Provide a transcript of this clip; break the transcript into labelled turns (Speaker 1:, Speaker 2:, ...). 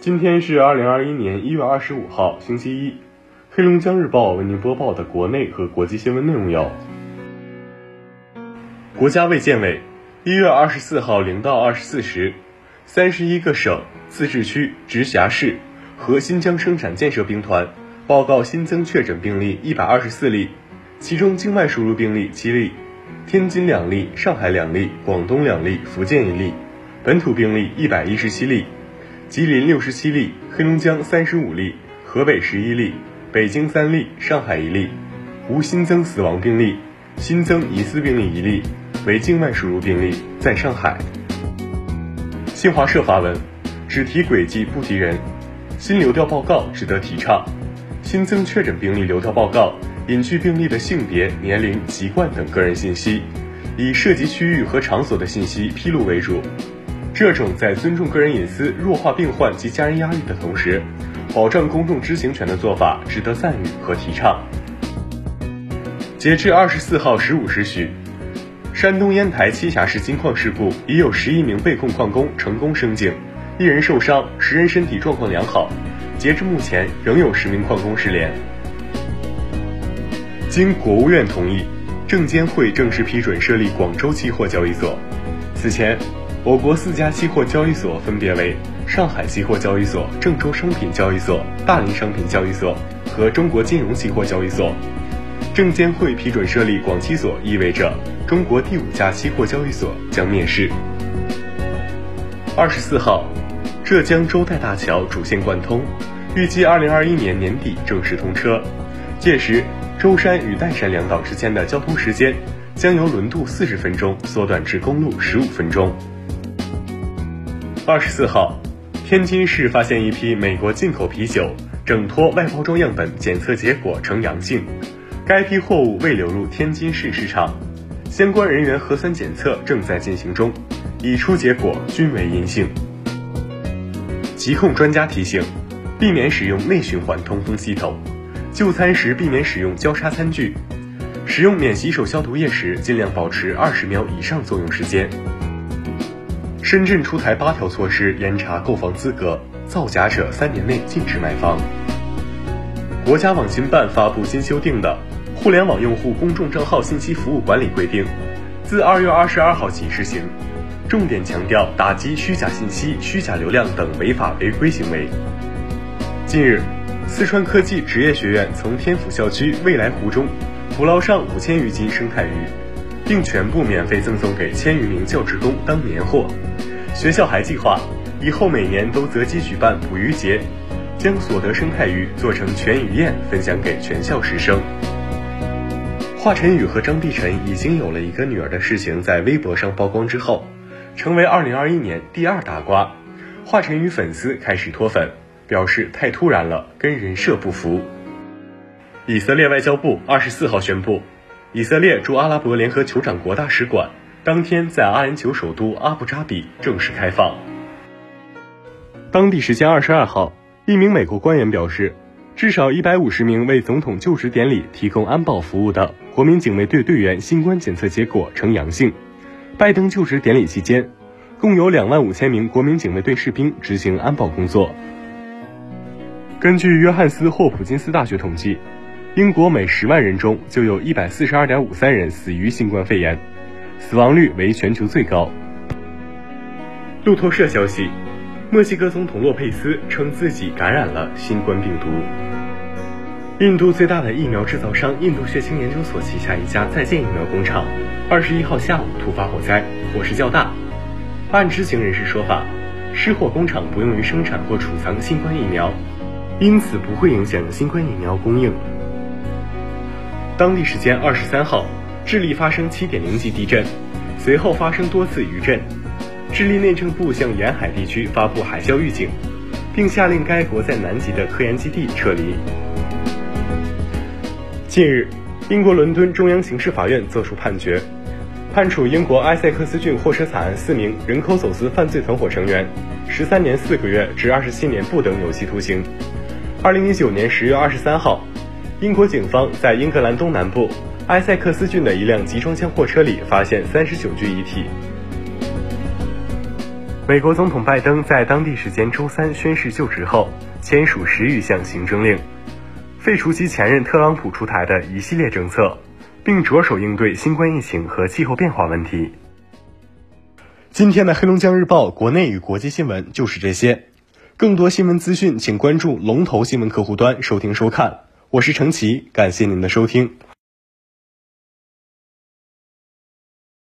Speaker 1: 今天是二零二一年一月二十五号，星期一。黑龙江日报为您播报的国内和国际新闻内容有：国家卫健委一月二十四号零到二十四时，三十一个省、自治区、直辖市和新疆生产建设兵团报告新增确诊病例一百二十四例，其中境外输入病例七例，天津两例，上海两例，广东两例，福建一例，本土病例一百一十七例。吉林六十七例，黑龙江三十五例，河北十一例，北京三例，上海一例，无新增死亡病例，新增疑似病例一例，为境外输入病例，在上海。新华社发文，只提轨迹不提人，新流调报告值得提倡。新增确诊病例流调报告隐去病例的性别、年龄、籍贯等个人信息，以涉及区域和场所的信息披露为主。这种在尊重个人隐私、弱化病患及家人压力的同时，保障公众知情权的做法，值得赞誉和提倡。截至二十四号十五时许，山东烟台栖霞市金矿事故已有十一名被控矿工成功升井，一人受伤，十人身体状况良好。截至目前，仍有十名矿工失联。经国务院同意，证监会正式批准设立广州期货交易所。此前。我国四家期货交易所分别为上海期货交易所、郑州商品交易所、大连商品交易所和中国金融期货交易所。证监会批准设立广期所，意味着中国第五家期货交易所将面世。二十四号，浙江周代大桥主线贯通，预计二零二一年年底正式通车，届时舟山与岱山两岛之间的交通时间将由轮渡四十分钟缩短至公路十五分钟。二十四号，天津市发现一批美国进口啤酒整托外包装样本检测结果呈阳性，该批货物未流入天津市市场，相关人员核酸检测正在进行中，已出结果均为阴性。疾控专家提醒，避免使用内循环通风系统，就餐时避免使用交叉餐具，使用免洗手消毒液时尽量保持二十秒以上作用时间。深圳出台八条措施严查购房资格，造假者三年内禁止买房。国家网信办发布新修订的《互联网用户公众账号信息服务管理规定》，自二月二十二号起施行，重点强调打击虚假信息、虚假流量等违法违规行为。近日，四川科技职业学院从天府校区未来湖中捕捞上五千余斤生态鱼，并全部免费赠送给千余名教职工当年货。学校还计划以后每年都择机举办捕鱼节，将所得生态鱼做成全鱼宴分享给全校师生。华晨宇和张碧晨已经有了一个女儿的事情在微博上曝光之后，成为2021年第二大瓜。华晨宇粉丝开始脱粉，表示太突然了，跟人设不符。以色列外交部二十四号宣布，以色列驻阿拉伯联合酋长国大使馆。当天，在阿联酋首都阿布扎比正式开放。当地时间二十二号，一名美国官员表示，至少一百五十名为总统就职典礼提供安保服务的国民警卫队队员新冠检测结果呈阳性。拜登就职典礼期间，共有两万五千名国民警卫队士兵执行安保工作。根据约翰斯霍普金斯大学统计，英国每十万人中就有一百四十二点五三人死于新冠肺炎。死亡率为全球最高。路透社消息，墨西哥总统洛佩斯称自己感染了新冠病毒。印度最大的疫苗制造商印度血清研究所旗下一家在建疫苗工厂，二十一号下午突发火灾，火势较大。按知情人士说法，失火工厂不用于生产或储藏新冠疫苗，因此不会影响新冠疫苗供应。当地时间二十三号。智利发生7.0级地震，随后发生多次余震。智利内政部向沿海地区发布海啸预警，并下令该国在南极的科研基地撤离。近日，英国伦敦中央刑事法院作出判决，判处英国埃塞克斯郡货车惨案四名人口走私犯罪团伙成员十三年四个月至二十七年不等有期徒刑。二零一九年十月二十三号，英国警方在英格兰东南部。埃塞克斯郡的一辆集装箱货车里发现三十九具遗体。美国总统拜登在当地时间周三宣誓就职后，签署十余项行政令，废除其前任特朗普出台的一系列政策，并着手应对新冠疫情和气候变化问题。今天的黑龙江日报国内与国际新闻就是这些，更多新闻资讯请关注龙头新闻客户端收听收看。我是程奇，感谢您的收听。